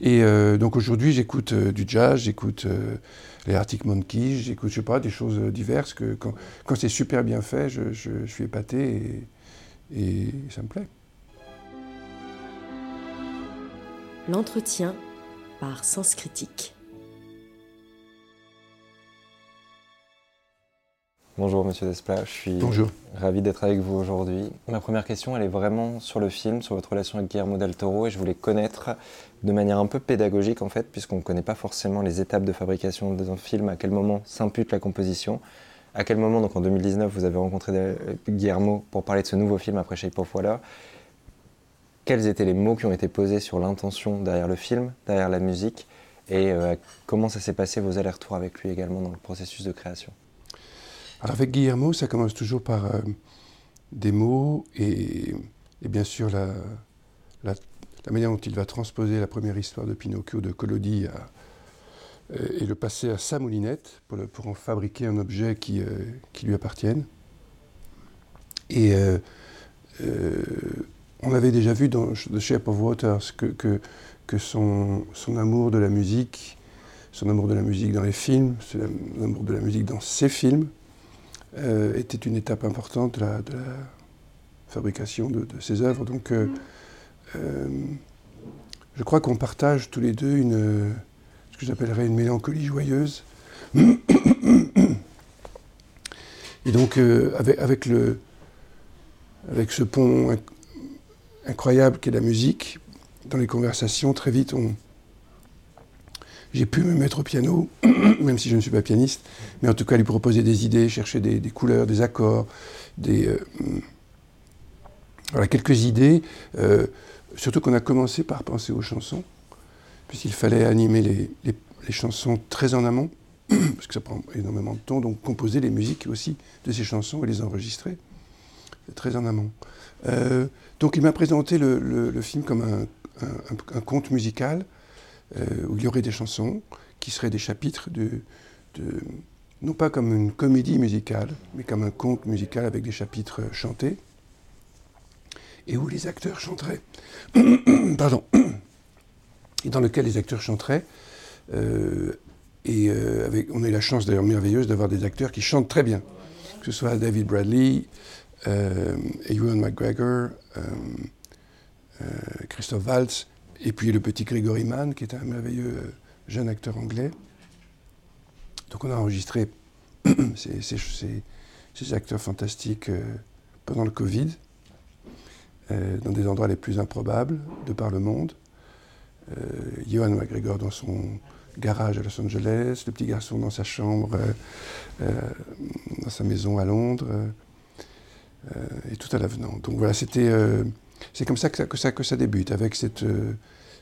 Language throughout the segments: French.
Et euh, donc aujourd'hui, j'écoute euh, du jazz, j'écoute euh, les Arctic Monkeys, j'écoute, je sais pas, des choses diverses que quand, c'est super bien fait, je suis épaté et, et ça me plaît. L'entretien par Sens Critique. Bonjour Monsieur Desplat, je suis Bonjour. ravi d'être avec vous aujourd'hui. Ma première question, elle est vraiment sur le film, sur votre relation avec Guillermo del Toro, et je voulais connaître de manière un peu pédagogique en fait, puisqu'on ne connaît pas forcément les étapes de fabrication d'un film, à quel moment s'impute la composition, à quel moment, donc en 2019, vous avez rencontré euh, Guillermo pour parler de ce nouveau film après Shape of Water. Quels étaient les mots qui ont été posés sur l'intention derrière le film, derrière la musique, et euh, comment ça s'est passé vos allers-retours avec lui également dans le processus de création? Alors avec Guillermo, ça commence toujours par euh, des mots et, bien sûr la, manière dont il va transposer la première histoire de Pinocchio de Collodi euh, et le passer à sa moulinette pour, en fabriquer un objet qui, euh, lui appartienne. Et on avait déjà vu dans The Shape of Water que, son, amour de la musique, son amour de la musique dans les films, son amour de la musique dans ses films, euh, était une étape importante de la, fabrication de, de, ses œuvres. Donc, euh, euh, je crois qu'on partage tous les deux une, ce que j'appellerais une mélancolie joyeuse. Et donc, avec, avec, le, avec ce pont incroyable qu'est la musique, dans les conversations, très vite, on, j'ai pu me mettre au piano, même si je ne suis pas pianiste, mais en tout cas lui proposer des idées, chercher des, couleurs, des accords, des, euh, voilà, quelques idées. Euh, surtout qu'on a commencé par penser aux chansons, puisqu'il fallait animer les, les, chansons très en amont, parce que ça prend énormément de temps, donc composer les musiques aussi de ces chansons et les enregistrer très en amont. Euh, donc il m'a présenté le, le, film comme un, un, conte musical où il y aurait des chansons qui seraient des chapitres de, non pas comme une comédie musicale, mais comme un conte musical avec des chapitres chantés, et où les acteurs chanteraient. Pardon. Et dans lequel les acteurs chanteraient. Euh, et euh, avec, on a eu la chance d'ailleurs merveilleuse d'avoir des acteurs qui chantent très bien. Que ce soit David Bradley, euh, Ewan McGregor, euh, Christophe Waltz, et puis le petit Gregory Mann, qui est un merveilleux euh, jeune acteur anglais. Donc on a enregistré ces, acteurs fantastiques euh, pendant le Covid, euh, dans des endroits les plus improbables de par le monde. Johan McGregor dans son garage à Los Angeles, le petit garçon dans sa chambre, dans sa maison à Londres, et tout à l'avenant. Donc voilà, c'était c'est comme ça que, ça que ça que ça débute, avec cette, euh,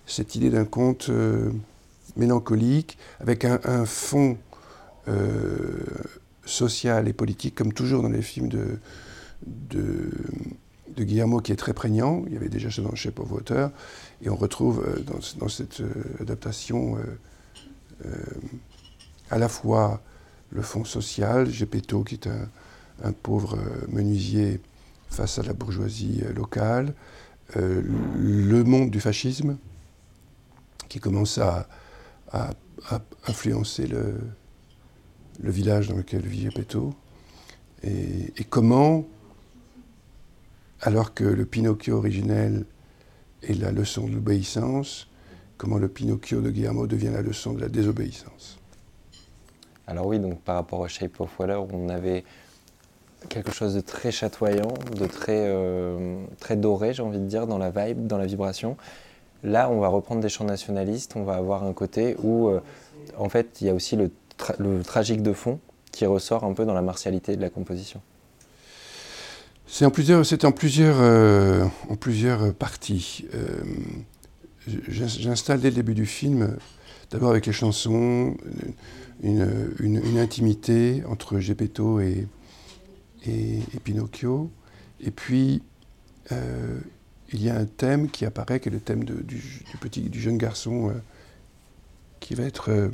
cette idée d'un conte euh, mélancolique, avec un, fond euh, social et politique, comme toujours dans les films de, de, de, Guillermo, qui est très prégnant. Il y avait déjà ça dans Shape of Water, et on retrouve dans, dans cette adaptation à la fois le fond social, Gepetto, qui est un, un pauvre menuisier face à la bourgeoisie locale, euh, le monde du fascisme qui commence à, influencer le, village dans lequel vit Gepetto, et, comment, alors que le Pinocchio originel est la leçon de l'obéissance, comment le Pinocchio de Guillermo devient la leçon de la désobéissance? Alors oui, donc par rapport à Shape of Water, on avait quelque chose de très chatoyant, de très, euh, très doré, j'ai envie de dire, dans la vibe, dans la vibration. Là, on va reprendre des chants nationalistes, on va avoir un côté où, euh, en fait, il y a aussi le, tra le, tragique de fond qui ressort un peu dans la martialité de la composition. C'est en plusieurs, en plusieurs, euh, en plusieurs parties. J'installe dès le début du film, d'abord avec les chansons, une, une, une, intimité entre Gepetto et, et, Pinocchio. Et puis, euh, il y a un thème qui apparaît, qui est le thème du, petit, du jeune garçon euh, qui va être euh,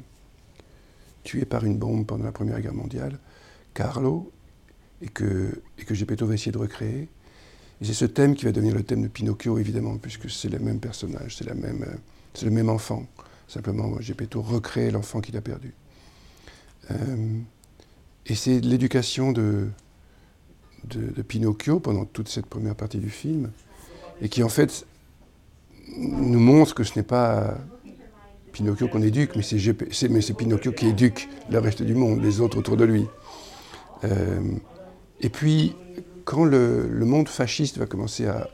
tué par une bombe pendant la Première Guerre mondiale, Carlo, et que, et que Gepetto va essayer de recréer. Et c'est ce thème qui va devenir le thème de Pinocchio, évidemment, puisque c'est le même personnage, c'est la C'est le même enfant. Simplement, plutôt recréé l'enfant qu'il a perdu. Et c'est l'éducation de, de, Pinocchio pendant toute cette première partie du film, et qui en fait nous montre que ce n'est pas Pinocchio qu'on éduque, mais c'est Pinocchio qui éduque le reste du monde, les autres autour de lui. Euh, et puis, quand le, monde fasciste va commencer à,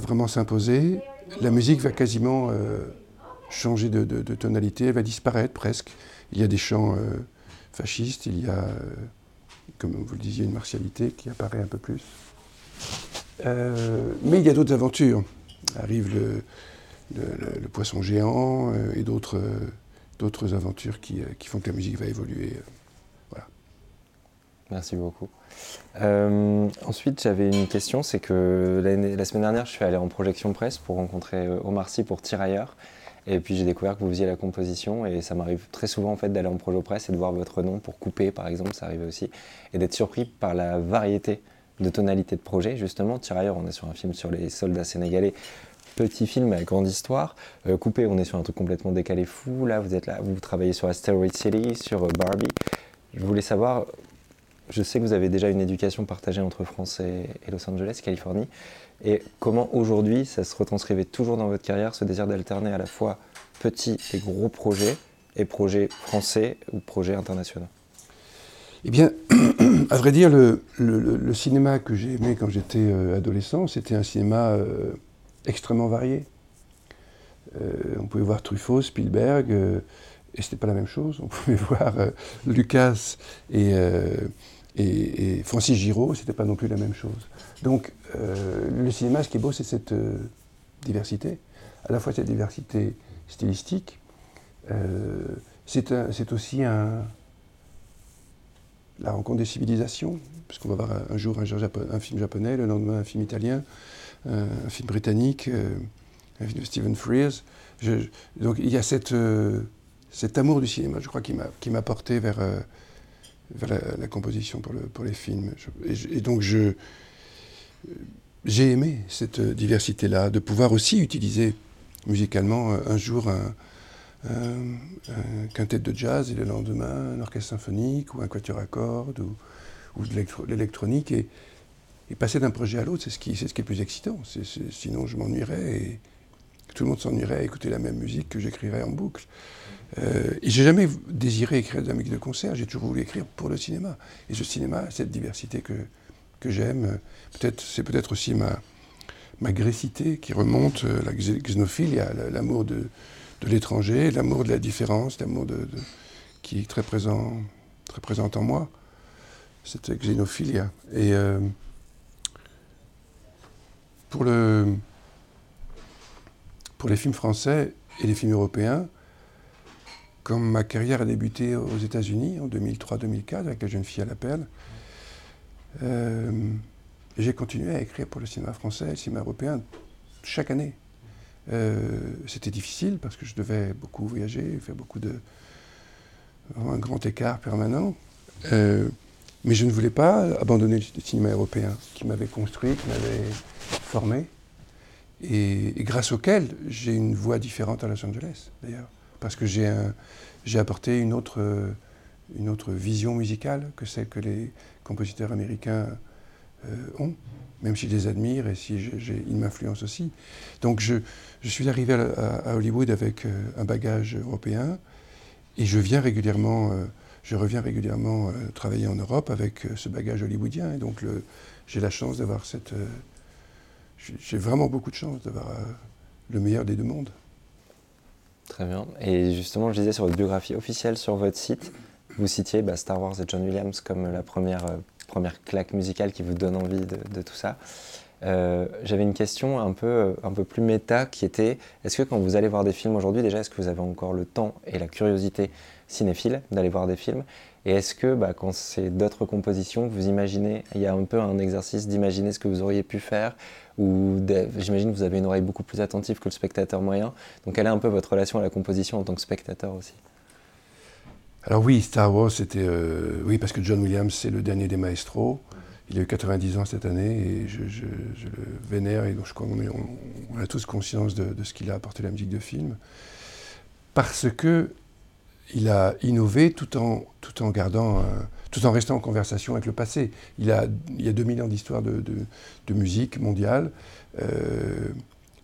vraiment s'imposer, la musique va quasiment euh, changer de, tonalité, elle va disparaître presque. Il y a des chants euh, fascistes, il y a, comme vous le disiez, une martialité qui apparaît un peu plus. mais il y a d'autres aventures. Arrive le, le, poisson géant euh, et d'autres euh, d'autres aventures qui, euh, qui, font que la musique va évoluer. voilà. Merci beaucoup. ensuite, j'avais une question, c'est que la semaine dernière, je suis allé en projection presse pour rencontrer Omar Sy pour Tirailleurs. Et puis j'ai découvert que vous faisiez la composition et ça m'arrive très souvent en fait d'aller en projet presse et de voir votre nom pour couper par exemple, ça arrivait aussi, et d'être surpris par la variété de tonalités de projet. Justement, Tirailleurs, on est sur un film sur les soldats sénégalais petit film à grande histoire. Euh, coupé, on est sur un truc complètement décalé fou. Là, vous êtes là, vous travaillez sur Asteroid City, sur euh, Barbie. Je voulais savoir, je sais que vous avez déjà une éducation partagée entre France et, Los Angeles, Californie. Et comment aujourd'hui, ça se retranscrivait toujours dans votre carrière, ce désir d'alterner à la fois petits et gros projets, et projets français ou projets internationaux eh bien, à vrai dire, le, cinéma que j'ai aimé quand j'étais euh, adolescent, c'était un cinéma extrêmement variés. Euh, on pouvait voir Truffaut, Spielberg, euh, et c'était pas la même chose. On pouvait voir euh, Lucas et, et, Francis Giraud, c'était pas non plus la même chose. Donc le cinéma, ce qui est beau, c'est cette diversité, à la fois cette diversité stylistique, c'est aussi la rencontre des civilisations, puisqu'on va voir un, jour un, film japonais, le lendemain un film italien, euh, un film britannique, euh, un film de Stephen Frears. donc il y a euh, cet amour du cinéma, je crois, qui m'a porté vers, vers la, composition pour, le, pour les films. et, donc j'ai aimé cette diversité-là, de pouvoir aussi utiliser musicalement un jour un, quintet de jazz et le lendemain un orchestre symphonique ou un quatuor à cordes ou, de l'électronique. Et, passer d'un projet à l'autre, c'est ce, qui, ce qui est le plus excitant. sinon, je m'ennuierais tout le monde s'ennuierait à écouter la même musique que j'écrirais en boucle. Euh, et j'ai jamais désiré écrire de la musique de concert, j'ai toujours voulu écrire pour le cinéma. Et ce cinéma, cette diversité que, que j'aime, peut-être, c'est peut-être aussi ma, ma grécité qui remonte, euh, la xénophilie, l'amour de, l'étranger, l'amour de la différence, l'amour qui est très présent, très présent en moi, cette xénophilie. Et euh, pour, le, pour les films français et les films européens, comme ma carrière a débuté aux États-Unis en 2003-2004 avec La jeune fille à la perle, euh, j'ai continué à écrire pour le cinéma français et le cinéma européen chaque année. Euh, c'était difficile parce que je devais beaucoup voyager, faire beaucoup de. un grand écart permanent. Euh, mais je ne voulais pas abandonner le cinéma européen qui m'avait construit, qui m'avait formé, et, grâce auquel j'ai une voix différente à Los Angeles, d'ailleurs. Parce que j'ai apporté une autre, une autre vision musicale que celle que les compositeurs américains euh, ont, même si je les admire et si ils m'influencent aussi. Donc je, suis arrivé à, Hollywood avec euh, un bagage européen et je viens régulièrement. Euh, je reviens régulièrement travailler en Europe avec ce bagage hollywoodien. Et donc, j'ai la chance d'avoir cette, j'ai vraiment beaucoup de chance d'avoir euh, le meilleur des deux mondes. Très bien. Et justement, je disais sur votre biographie officielle sur votre site, vous citiez bah, Star Wars et John Williams comme la première, euh, première claque musicale qui vous donne envie de, tout ça. Euh, j'avais une question un peu, un peu plus méta qui était est-ce que quand vous allez voir des films aujourd'hui, déjà, est-ce que vous avez encore le temps et la curiosité cinéphile d'aller voir des films? Et est-ce que bah, quand c'est d'autres compositions, vous imaginez, il y a un peu un exercice d'imaginer ce que vous auriez pu faire ou j'imagine que vous avez une oreille beaucoup plus attentive que le spectateur moyen. Donc quelle est un peu votre relation à la composition en tant que spectateur aussi? Alors oui, Star Wars, c'était... Euh, oui, parce que John Williams, c'est le dernier des maestros. il a eu 90 ans cette année et je, le vénère et donc je qu'on on, a tous conscience de, ce qu'il a apporté la musique de film. Parce que il a innové tout en, tout en gardant, tout en restant en conversation avec le passé. Il, a, il y a 2000 ans d'histoire de, de, musique mondiale euh,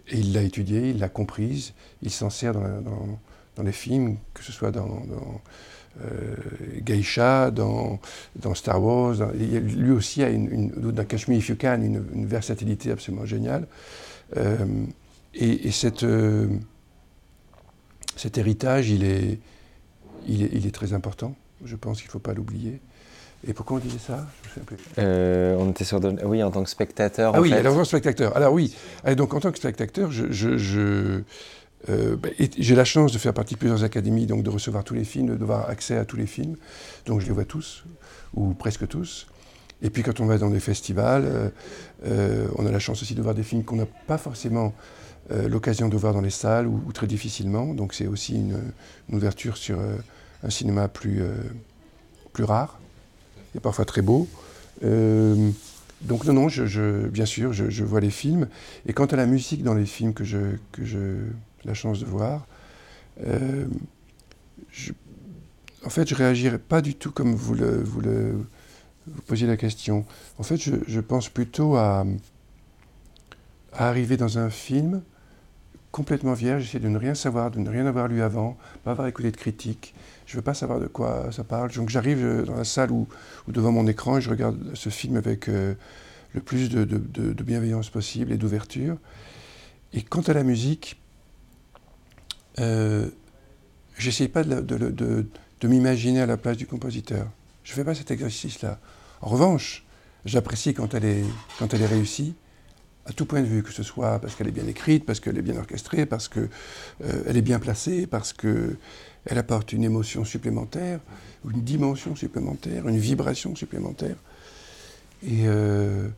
et il l'a étudiée, il l'a comprise, il s'en sert dans, dans, dans, les films, que ce soit dans euh, Geisha, dans, dans, Star Wars. lui aussi a une, une dans une, versatilité absolument géniale. Euh, et, cette, euh, cet héritage, il est, il est, il est, très important. Je pense qu'il ne faut pas l'oublier. Et pourquoi on disait ça? Euh, On était sur oui en tant que spectateur. Ah oui, alors en tant que spectateur. Alors oui, donc en tant que spectateur, je, je euh, bah, j'ai la chance de faire partie de plusieurs académies, donc de recevoir tous les films, d'avoir accès à tous les films. Donc je les vois tous, ou presque tous. Et puis quand on va dans des festivals, euh, euh, on a la chance aussi de voir des films qu'on n'a pas forcément l'occasion de voir dans les salles ou, très difficilement. Donc c'est aussi une, ouverture sur un cinéma plus, plus rare et parfois très beau. donc non, non, bien sûr, je, vois les films. Et quant à la musique dans les films que je la chance de voir. Euh, en fait, je réagirais pas du tout comme vous le, vous posiez la question. En fait, je, pense plutôt à, arriver dans un film complètement vierge, j'essaie de ne rien savoir, de ne rien avoir lu avant, pas avoir écouté de critiques. Je ne veux pas savoir de quoi ça parle. Donc j'arrive dans la salle ou, devant mon écran et je regarde ce film avec euh, le plus de, bienveillance possible et d'ouverture. Et quant à la musique, euh, j'essaye pas de, m'imaginer à la place du compositeur. Je ne fais pas cet exercice-là. En revanche, j'apprécie quand elle est réussie, à tout point de vue, que ce soit parce qu'elle est bien écrite, parce qu'elle est bien orchestrée, parce qu'elle euh, est bien placée, parce qu'elle apporte une émotion supplémentaire, une dimension supplémentaire, une vibration supplémentaire. Et, euh,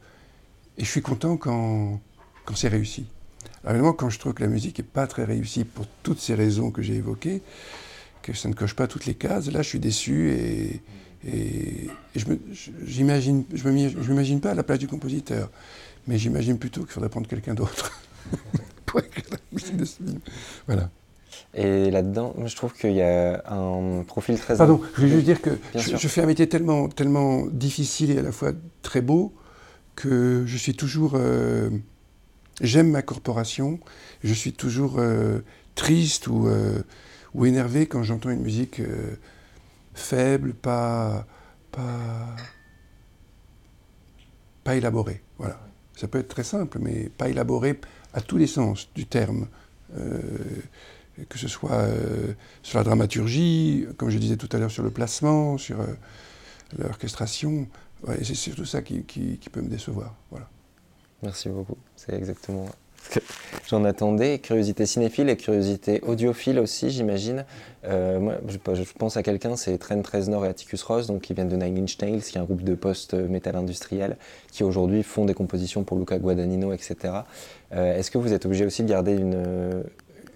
et je suis content quand, quand c'est réussi. Alors évidemment, quand je trouve que la musique n'est pas très réussie pour toutes ces raisons que j'ai évoquées, que ça ne coche pas toutes les cases, là je suis déçu et, et, je ne m'imagine pas à la place du compositeur, mais j'imagine plutôt qu'il faudrait prendre quelqu'un d'autre pour écrire la musique de ce film. Voilà. Et là-dedans, je trouve qu'il y a un profil très... Pardon, je voulais juste dire que je, je, fais un métier tellement, tellement difficile et à la fois très beau que je suis toujours... Euh, J'aime ma corporation. Je suis toujours euh, triste ou, euh, ou, énervé quand j'entends une musique faible, pas, pas, pas élaborée. Voilà. Ça peut être très simple, mais pas élaborée à tous les sens du terme. que ce soit sur la dramaturgie, comme je disais tout à l'heure, sur le placement, sur l'orchestration. c'est surtout ça qui, peut me décevoir. Voilà. Merci beaucoup. C'est exactement j'en attendais. Curiosité cinéphile et curiosité audiophile aussi, j'imagine. Euh, moi, je, pense à quelqu'un, c'est Trent Reznor et Atticus Ross, donc qui viennent de Nine Inch Nails, qui est un groupe de post-metal industriel, qui aujourd'hui font des compositions pour Luca Guadagnino, etc. Euh, est-ce que vous êtes obligé aussi de garder une,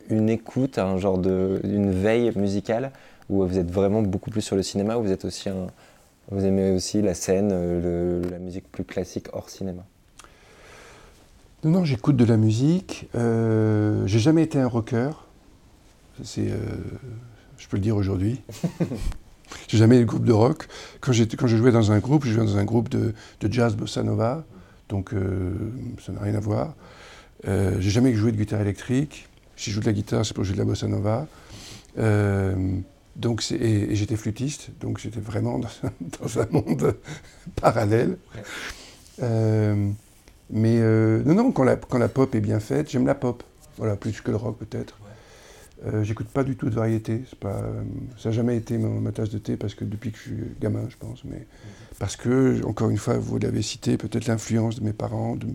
une écoute, un genre de, une veille musicale, où vous êtes vraiment beaucoup plus sur le cinéma, ou vous êtes aussi vous aimez aussi la scène, la musique plus classique hors cinéma? Non, non, j'écoute de la musique. Euh, j'ai jamais été un rocker. C'est, euh, je peux le dire aujourd'hui. j'ai jamais eu de groupe de rock. Quand, quand je jouais dans un groupe, je jouais dans un groupe de, jazz bossa nova, donc euh, ça n'a rien à voir. Euh, j'ai jamais joué de guitare électrique. Si je joue de la guitare, c'est pour jouer de la bossa nova. donc et, j'étais flûtiste, donc j'étais vraiment dans, un monde parallèle. Mais euh, non, non, quand la, quand la, pop est bien faite, j'aime la pop. Voilà, plus que le rock peut-être. Euh, j'écoute pas du tout de variété. Pas, ça n'a jamais été ma, tasse de thé parce que depuis que je suis gamin, je pense. Mais parce que, encore une fois, vous l'avez cité, peut-être l'influence de mes parents, de,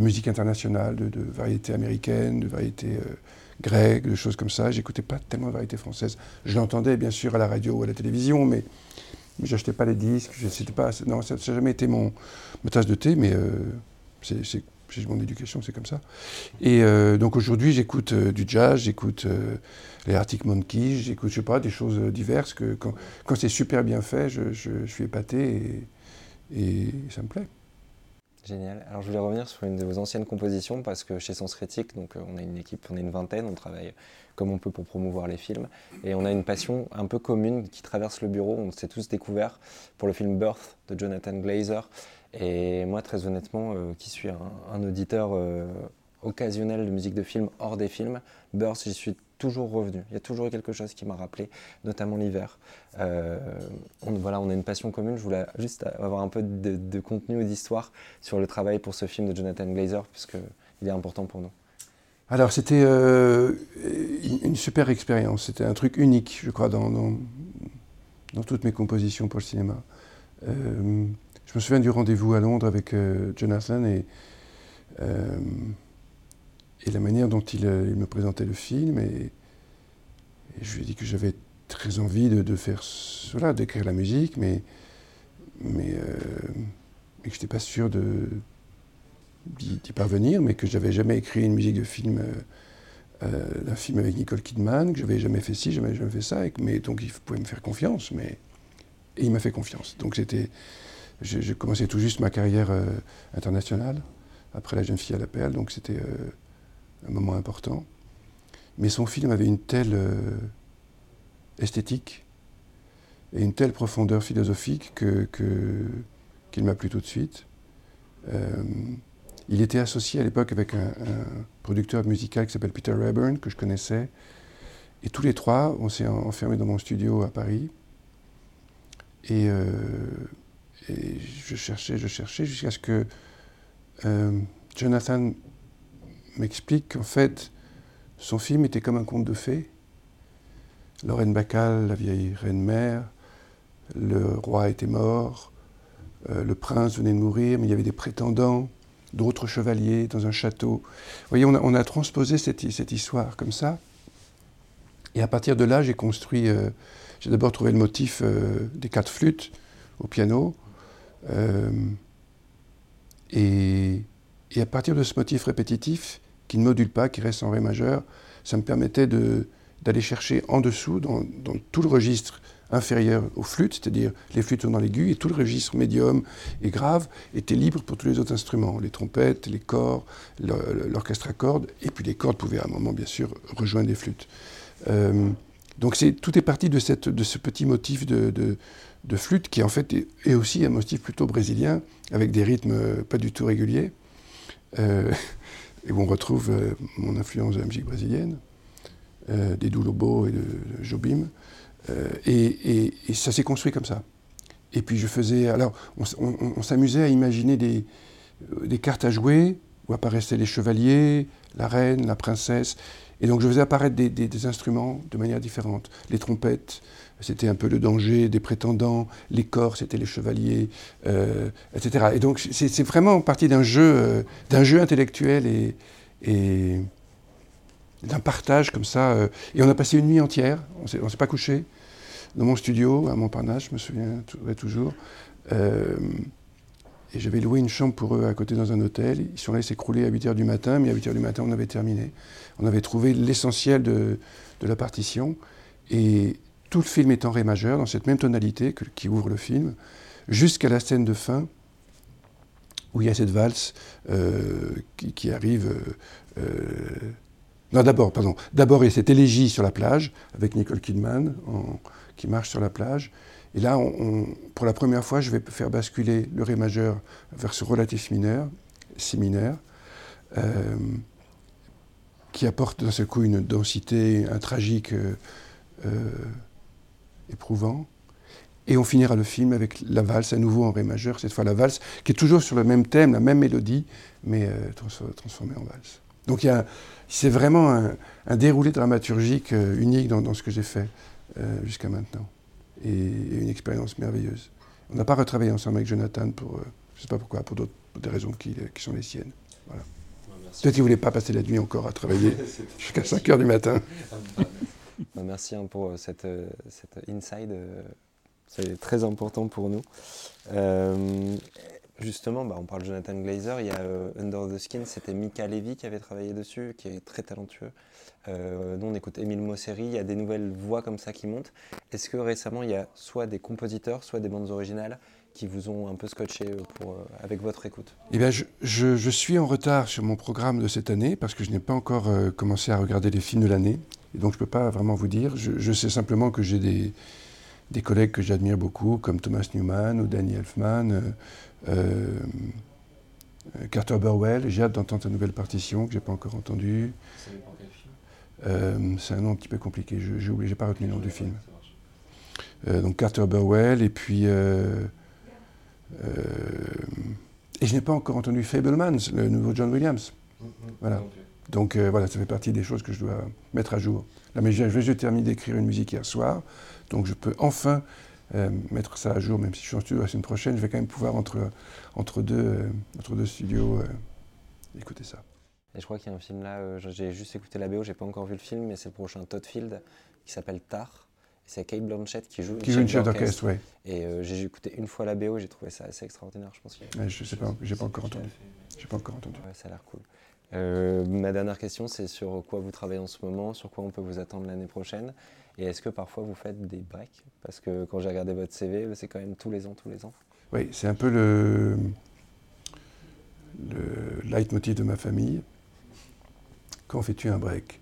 musique internationale, de, de, variété américaine, de variété euh, grecque, de choses comme ça. J'écoutais pas tellement de variété française. Je l'entendais bien sûr à la radio ou à la télévision, mais, mais j'achetais pas les disques. Pas, non, ça n'a jamais été mon, ma tasse de thé, mais c'est mon éducation, c'est comme ça. Et euh, donc aujourd'hui, j'écoute euh, du jazz, j'écoute euh, les Arctic Monkeys, j'écoute, je sais pas, des choses diverses que quand, c'est super bien fait, je, suis épaté et, ça me plaît. Génial. Alors je voulais revenir sur une de vos anciennes compositions parce que chez Sens Critique, donc on a une équipe, on est une vingtaine, on travaille comme on peut pour promouvoir les films et on a une passion un peu commune qui traverse le bureau. On s'est tous découverts pour le film Birth de Jonathan Glazer et moi très honnêtement, euh, qui suis un, auditeur euh, occasionnel de musique de film hors des films, Birth j'y suis toujours revenu. Il y a toujours quelque chose qui m'a rappelé, notamment l'hiver. Euh, on, voilà, on a une passion commune. Je voulais juste avoir un peu de, contenu ou d'histoire sur le travail pour ce film de Jonathan Glazer, puisqu'il est important pour nous. Alors, c'était une super expérience. C'était un truc unique, je crois, dans, toutes mes compositions pour le cinéma. Je me souviens du rendez-vous à Londres avec Jonathan et et la manière dont il, euh, me présentait le film. Et, je lui ai dit que j'avais très envie de, faire cela, d'écrire la musique, mais, mais, euh, que je n'étais pas sûr d'y parvenir, mais que je n'avais jamais écrit une musique de film, euh, d'un film avec Nicole Kidman, que je n'avais jamais fait ci, jamais jamais fait ça, mais donc il pouvait me faire confiance, mais et il m'a fait confiance. Donc c'était, je, commençais tout juste ma carrière internationale après La jeune fille à la perle, donc c'était un moment important. Mais son film avait une telle euh, esthétique et une telle profondeur philosophique que, qu'il m'a plu tout de suite. Euh, il était associé à l'époque avec un, producteur musical qui s'appelle Peter Rayburn, que je connaissais. Et tous les trois, on s'est enfermés dans mon studio à Paris. Et, euh, et je cherchais, je cherchais, jusqu'à ce que Jonathan m'explique qu'en fait, son film était comme un conte de fées. Lorraine Bacal, la vieille reine-mère, le roi était mort, euh, le prince venait de mourir, mais il y avait des prétendants, d'autres chevaliers dans un château. Vous voyez, on a, transposé cette, histoire comme ça. Et à partir de là, j'ai construit. Euh, j'ai d'abord trouvé le motif euh, des quatre flûtes au piano. Et, et, à partir de ce motif répétitif, qui ne module pas, qui reste en Ré majeur. Ça me permettait d'aller chercher en dessous, dans, tout le registre inférieur aux flûtes, c'est-à-dire les flûtes sont dans l'aigu, et tout le registre médium et grave était libre pour tous les autres instruments, les trompettes, les corps, l'orchestre à cordes, et puis les cordes pouvaient à un moment, bien sûr, rejoindre les flûtes. Euh, donc tout est parti de, ce petit motif de, flûte qui en fait est, aussi un motif plutôt brésilien, avec des rythmes pas du tout réguliers. Euh, et où on retrouve euh, mon influence de la musique brésilienne, euh, des Lobo et de, Jobim. Euh, et, ça s'est construit comme ça. Et puis je faisais. Alors, on, s'amusait à imaginer des, cartes à jouer où apparaissaient les chevaliers, la reine, la princesse. Et donc je faisais apparaître des instruments de manière différente. Les trompettes, c'était un peu le danger des prétendants, les corps, c'était les chevaliers, euh, etc. Et donc c'est vraiment partie d'un jeu, euh, jeu intellectuel et, et d'un partage comme ça. Euh. et on a passé une nuit entière, on ne s'est pas couché, dans mon studio à Montparnasse, je me souviens toujours. et j'avais loué une chambre pour eux à côté dans un hôtel. Ils sont allés s'écrouler à 8h du matin, mais à 8h du matin, on avait terminé. On avait trouvé l'essentiel de, de, la partition. Et, tout le film est en ré majeur, dans cette même tonalité qui ouvre le film, jusqu'à la scène de fin, où il y a cette valse euh, qui, arrive. Euh, euh, non, d'abord, pardon. D'abord, il y a cette élégie sur la plage, avec Nicole Kidman, qui marche sur la plage. Et là, pour la première fois, je vais faire basculer le ré majeur vers ce relatif mineur, si mineur, qui apporte d'un seul coup une densité, un tragique éprouvant. Et on finira le film avec la valse, à nouveau en ré majeur, cette fois la valse, qui est toujours sur le même thème, la même mélodie, mais euh, transformée en valse. Donc c'est vraiment un, déroulé dramaturgique euh, unique dans, ce que j'ai fait euh, jusqu'à maintenant. Et, une expérience merveilleuse. On n'a pas retravaillé ensemble avec Jonathan pour, je ne sais pas pourquoi, pour, des raisons qui, sont les siennes. Voilà. Peut-être qu'il ne voulait pas passer la nuit encore à travailler jusqu'à 5 heures du matin. Bah, merci hein, pour euh, cette, euh, cette inside. Euh, c'est très important pour nous. justement, bah, on parle de Jonathan Glazer. Il y a Under the Skin, c'était Mika Levy qui avait travaillé dessus, qui est très talentueux. nous, on écoute Émile Mosseri. Il y a des nouvelles voix comme ça qui montent. Est-ce que récemment, il y a soit des compositeurs, soit des bandes originales qui vous ont un peu scotché pour, avec votre écoute? Eh bien, je, suis en retard sur mon programme de cette année parce que je n'ai pas encore commencé à regarder les films de l'année. Et donc, je ne peux pas vraiment vous dire. Je, je sais simplement que j'ai des, des collègues que j'admire beaucoup, comme Thomas Newman ou Danny Elfman, euh, euh, Carter Burwell. J'ai hâte d'entendre sa nouvelle partition que je n'ai pas encore entendue. Euh, c'est un nom un petit peu compliqué, j'ai oublié, j'ai pas retenu le nom du film. donc Carter Burwell, et puis. et je n'ai pas encore entendu Fablemans, le nouveau John Williams. Mm, mm, voilà. Donc voilà, ça fait partie des choses que je dois mettre à jour. Là, mais je, je terminer d'écrire une musique hier soir. Donc je peux enfin euh, mettre ça à jour, même si je suis en studio la semaine prochaine, je vais quand même pouvoir entre, entre, deux, euh, entre deux studios euh, écouter ça. Et je crois qu'il y a un film là, j'ai juste écouté la BO, j'ai pas encore vu le film, mais c'est le prochain Todd Field qui s'appelle Tar. C'est Kate Blanchett qui joue. Qui joue une chef d'orchestre, oui. Et j'ai écouté une fois la BO, j'ai trouvé ça assez extraordinaire, je pense. Ouais, je sais pas, j'ai pas encore entendu. J'ai pas encore entendu. Ouais, ça a l'air cool. Euh, ma dernière question, c'est sur quoi vous travaillez en ce moment, sur quoi on peut vous attendre l'année prochaine, et est-ce que parfois vous faites des breaks? Parce que quand j'ai regardé votre CV, c'est quand même tous les ans, tous les ans. Oui, c'est un peu le, le leitmotiv de ma famille. Quand fais-tu un break?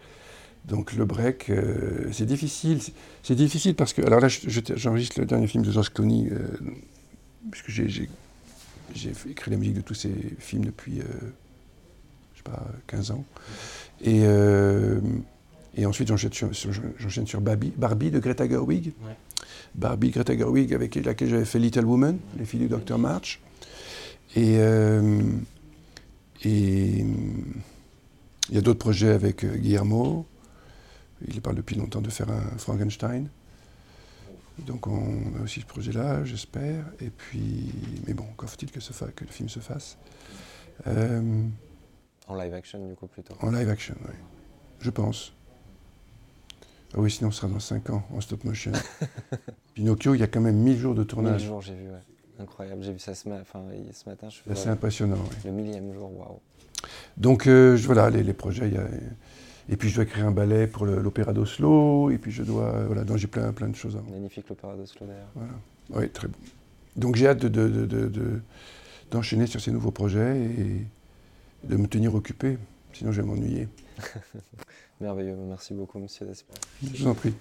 Donc le break, euh, c'est difficile. C'est difficile parce que, alors là, j'enregistre le dernier film de Georges Clooney, euh, puisque j'ai écrit la musique de tous ces films depuis 15 ans. Et, euh, et ensuite, j'enchaîne sur, sur, Barbie, Barbie, de Greta Gerwig. Barbie, Greta Gerwig, avec laquelle j'avais fait Little Woman, les filles du Dr. March. Et, euh, et il y a d'autres projets avec euh, Guillermo. Il parle depuis longtemps de faire un Frankenstein. Donc on a aussi ce projet-là, j'espère. Et puis, mais bon, encore faut-il que, que, le film se fasse. En live action, du coup, plutôt En live action, oui. Je pense. Ah oui, sinon, on sera dans 5 ans en stop motion. Pinocchio, il y a quand même 1000 jours de tournage. 1000 jours, j'ai vu, ouais. Incroyable. J'ai vu ça ce, enfin, ce matin. C'est impressionnant, oui. Le millième jour, waouh. Donc, euh, voilà, les, projets. Y a... Et puis, je dois écrire un ballet pour l'opéra d'Oslo. Et puis, je dois. Voilà, donc j'ai plein, plein de choses à Magnifique l'opéra d'Oslo, d'ailleurs. Voilà. Oui, très bon. Donc, j'ai hâte d'enchaîner de, de, de, sur ces nouveaux projets. Et de me tenir occupé, sinon je vais m'ennuyer. Merveilleux, merci beaucoup Monsieur Desper. Je vous en prie.